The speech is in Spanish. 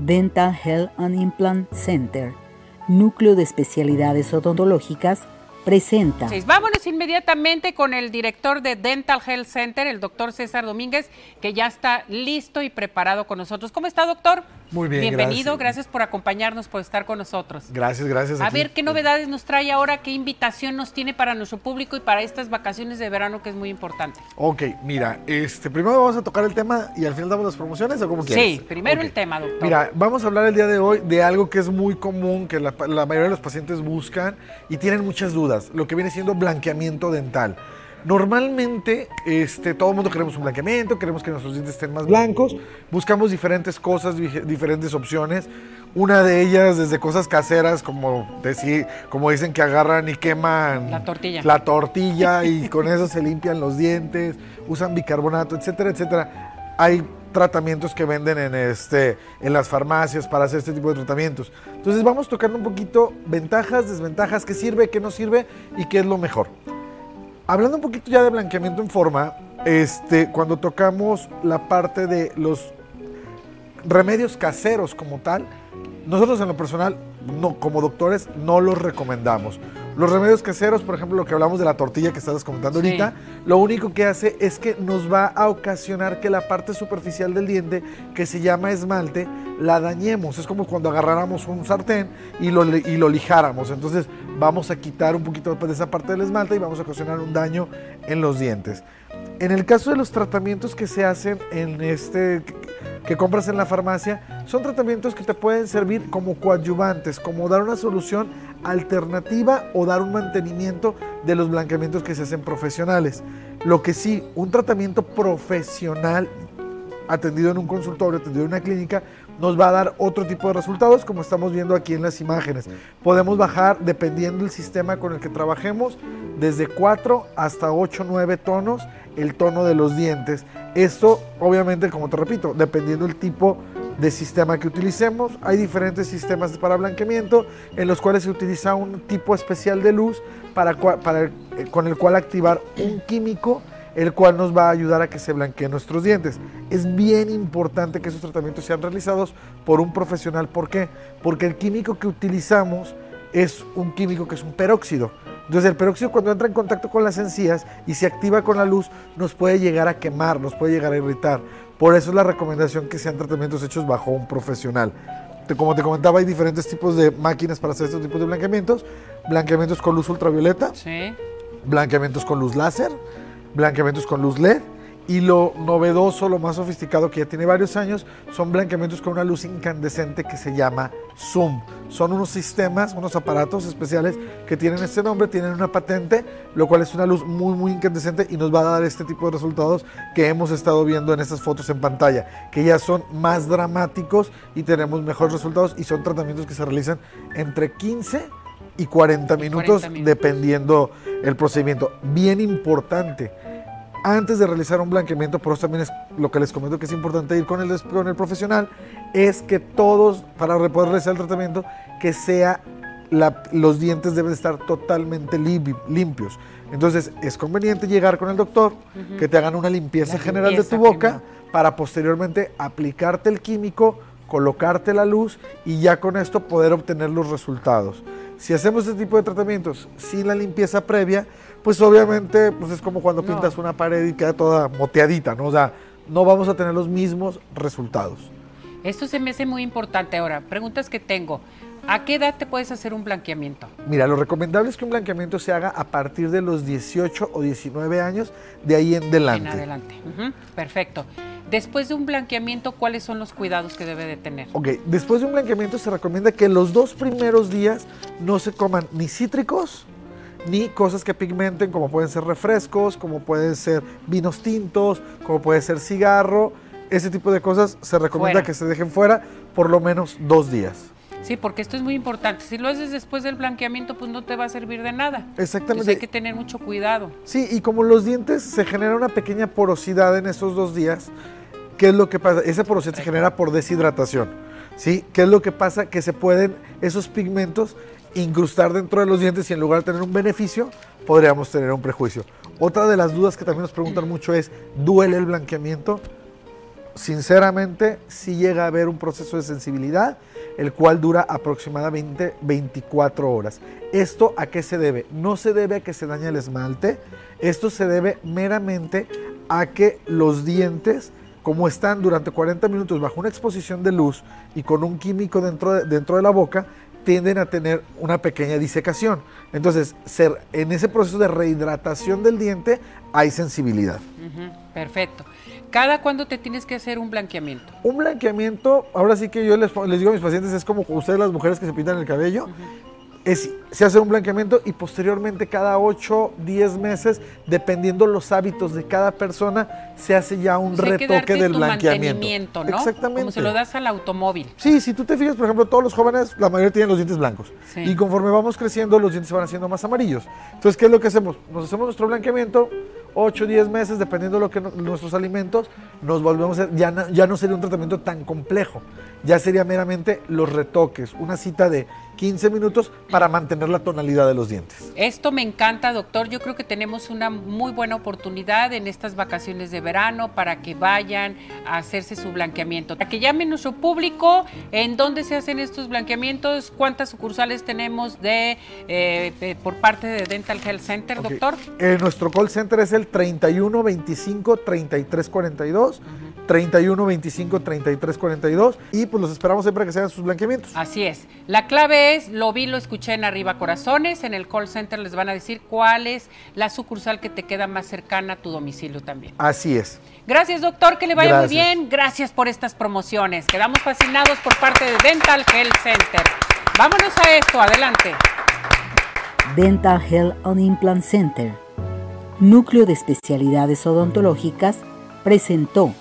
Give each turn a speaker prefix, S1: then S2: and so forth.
S1: Dental Health and Implant Center, núcleo de especialidades odontológicas, presenta.
S2: vámonos inmediatamente con el director de Dental Health Center, el doctor César Domínguez, que ya está listo y preparado con nosotros. ¿Cómo está, doctor?
S3: Muy bien.
S2: Bienvenido, gracias. por acompañarnos, por estar con nosotros.
S3: Gracias, gracias.
S2: A ver, ¿qué novedades nos trae ahora? ¿Qué invitación nos tiene para nuestro público y para estas vacaciones de verano que es muy importante?
S3: Ok, mira, este, primero vamos a tocar el tema y al final damos las promociones o cómo quieres.
S2: Sí, primero el tema, doctor.
S3: Mira, vamos a hablar el día de hoy de algo que es muy común, que la, la mayoría de los pacientes buscan y tienen muchas dudas, lo que viene siendo blanqueamiento dental. Normalmente, este, todo el mundo queremos un blanqueamiento, queremos que nuestros dientes estén más blancos, buscamos diferentes cosas, diferentes opciones. Una de ellas, desde cosas caseras, como, decir, como dicen que agarran y queman
S2: la tortilla,
S3: la tortilla y con eso se limpian los dientes, usan bicarbonato, etcétera, etcétera. Hay tratamientos que venden en, este, en las farmacias para hacer este tipo de tratamientos. Entonces vamos tocando un poquito ventajas, desventajas, qué sirve, qué no sirve y qué es lo mejor. Hablando un poquito ya de blanqueamiento en forma, este, cuando tocamos la parte de los remedios caseros como tal, nosotros en lo personal, no, como doctores, no los recomendamos. Los remedios caseros, por ejemplo, lo que hablamos de la tortilla que estabas comentando ahorita, lo único que hace es que nos va a ocasionar que la parte superficial del diente, que se llama esmalte, la dañemos. Es como cuando agarráramos un sartén y lo, y lo lijáramos. Entonces vamos a quitar un poquito de esa parte del esmalte y vamos a ocasionar un daño en los dientes. En el caso de los tratamientos que se hacen en este que compras en la farmacia, son tratamientos que te pueden servir como coadyuvantes, como dar una solución alternativa o dar un mantenimiento de los blanqueamientos que se hacen profesionales. Lo que sí, un tratamiento profesional atendido en un consultorio, atendido en una clínica, nos va a dar otro tipo de resultados como estamos viendo aquí en las imágenes. Podemos bajar, dependiendo del sistema con el que trabajemos, desde 4 hasta 8, 9 tonos el tono de los dientes. Esto, obviamente, como te repito, dependiendo del tipo sistema que utilicemos. Hay diferentes sistemas para blanqueamiento en los cuales se utiliza un tipo especial de luz para, eh, con el cual activar un químico el cual nos va a ayudar a que se blanqueen nuestros dientes. Es bien importante que esos tratamientos sean realizados por un profesional. ¿Por qué? Porque el químico que utilizamos es un químico que es un peróxido. Entonces el peróxido cuando entra en contacto con las encías y se activa con la luz nos puede llegar a quemar, nos puede llegar a irritar. Por eso es la recomendación que sean tratamientos hechos bajo un profesional. Como te comentaba, hay diferentes tipos de máquinas para hacer estos tipos de blanqueamientos. Blanqueamientos con luz ultravioleta,
S2: sí.
S3: blanqueamientos con luz láser, blanqueamientos con luz LED y lo novedoso, lo más sofisticado que ya tiene varios años, son blanqueamientos con una luz incandescente que se llama Zoom. Son unos sistemas, unos aparatos especiales que tienen este nombre, tienen una patente, lo cual es una luz muy, muy incandescente y nos va a dar este tipo de resultados que hemos estado viendo en estas fotos en pantalla, que ya son más dramáticos y tenemos mejores resultados y son tratamientos que se realizan entre 15 y 40 minutos, dependiendo el procedimiento. Bien importante antes de realizar un blanqueamiento, por eso también es lo que les comento que es importante ir con el, con el profesional, es que todos, para poder realizar el tratamiento, que sea los dientes deben estar totalmente limpios. Entonces es conveniente llegar con el doctor, que te hagan una limpieza, general de tu boca, para posteriormente aplicarte el químico, colocarte la luz y ya con esto poder obtener los resultados. Si hacemos este tipo de tratamientos sin la limpieza previa, pues obviamente pues es como cuando pintas una pared y queda toda moteadita, ¿no? O sea, no vamos a tener los mismos resultados.
S2: Esto se me hace muy importante. Ahora, preguntas que tengo. ¿A qué edad te puedes hacer un blanqueamiento?
S3: Mira, lo recomendable es que un blanqueamiento se haga a partir de los 18 o 19 años, de ahí en adelante.
S2: En adelante. Perfecto. Después de un blanqueamiento, ¿cuáles son los cuidados que debe de tener?
S3: Ok, después de un blanqueamiento se recomienda que los dos primeros días no se coman ni cítricos, ni cosas que pigmenten como pueden ser refrescos, como pueden ser vinos tintos, como puede ser cigarro. Ese tipo de cosas se recomienda que se dejen fuera por lo menos dos días.
S2: Sí, porque esto es muy importante. Si lo haces después del blanqueamiento, pues no te va a servir de nada.
S3: Exactamente.
S2: hay que tener mucho cuidado.
S3: Sí, y como los dientes se genera una pequeña porosidad en esos dos días, ¿qué es lo que pasa? Esa porosidad se genera por deshidratación. ¿Sí? ¿Qué es lo que pasa? Que se pueden esos pigmentos incrustar dentro de los dientes y en lugar de tener un beneficio, podríamos tener un prejuicio. Otra de las dudas que también nos preguntan mucho es, ¿duele el blanqueamiento? sinceramente, sí llega a haber un proceso de sensibilidad, el cual dura aproximadamente 24 horas. ¿Esto a qué se debe? No se debe a que se dañe el esmalte, esto se debe meramente a que los dientes, como están durante 40 minutos bajo una exposición de luz y con un químico dentro de, dentro de la boca, tienden a tener una pequeña disecación. Entonces, ser, en ese proceso de rehidratación del diente hay sensibilidad.
S2: perfecto. ¿Cada cuándo te tienes que hacer un blanqueamiento?
S3: Un blanqueamiento, ahora sí que yo les, digo a mis pacientes, es como ustedes las mujeres que se pintan el cabello se hace un blanqueamiento y posteriormente cada 8, 10 meses, dependiendo los hábitos de cada persona, se hace ya un retoque del blanqueamiento.
S2: ¿no? Exactamente. Como se lo das al automóvil.
S3: Sí, si tú te fijas, por ejemplo, todos los jóvenes, la mayoría tienen los dientes blancos. Y conforme vamos creciendo, los dientes se van haciendo más amarillos. Entonces, ¿qué es lo que hacemos? Nos hacemos nuestro blanqueamiento, 8, 10 meses, dependiendo de lo que nuestros alimentos, nos volvemos a, ya, ya no sería un tratamiento tan complejo, ya sería meramente los retoques, una cita de 15 minutos para mantener la tonalidad de los dientes.
S2: Esto me encanta, doctor. Yo creo que tenemos una muy buena oportunidad en estas vacaciones de verano para que vayan a hacerse su blanqueamiento. Para que llame nuestro público en dónde se hacen estos blanqueamientos, cuántas sucursales tenemos de, eh, por parte de Dental Health Center, doctor.
S3: Eh, nuestro call center es el 31 25 33 42. 31 25 33 42 y pues los esperamos siempre que se hagan sus blanqueamientos.
S2: Así es. La clave es, lo vi, lo escuché en Arriba Corazones, en el call center les van a decir cuál es la sucursal que te queda más cercana a tu domicilio también.
S3: Así es.
S2: Gracias doctor, que le vaya muy bien. Gracias por estas promociones. Quedamos fascinados por parte de Dental Health Center. Vámonos a esto, adelante.
S1: Dental Health on Implant Center, núcleo de especialidades odontológicas, presentó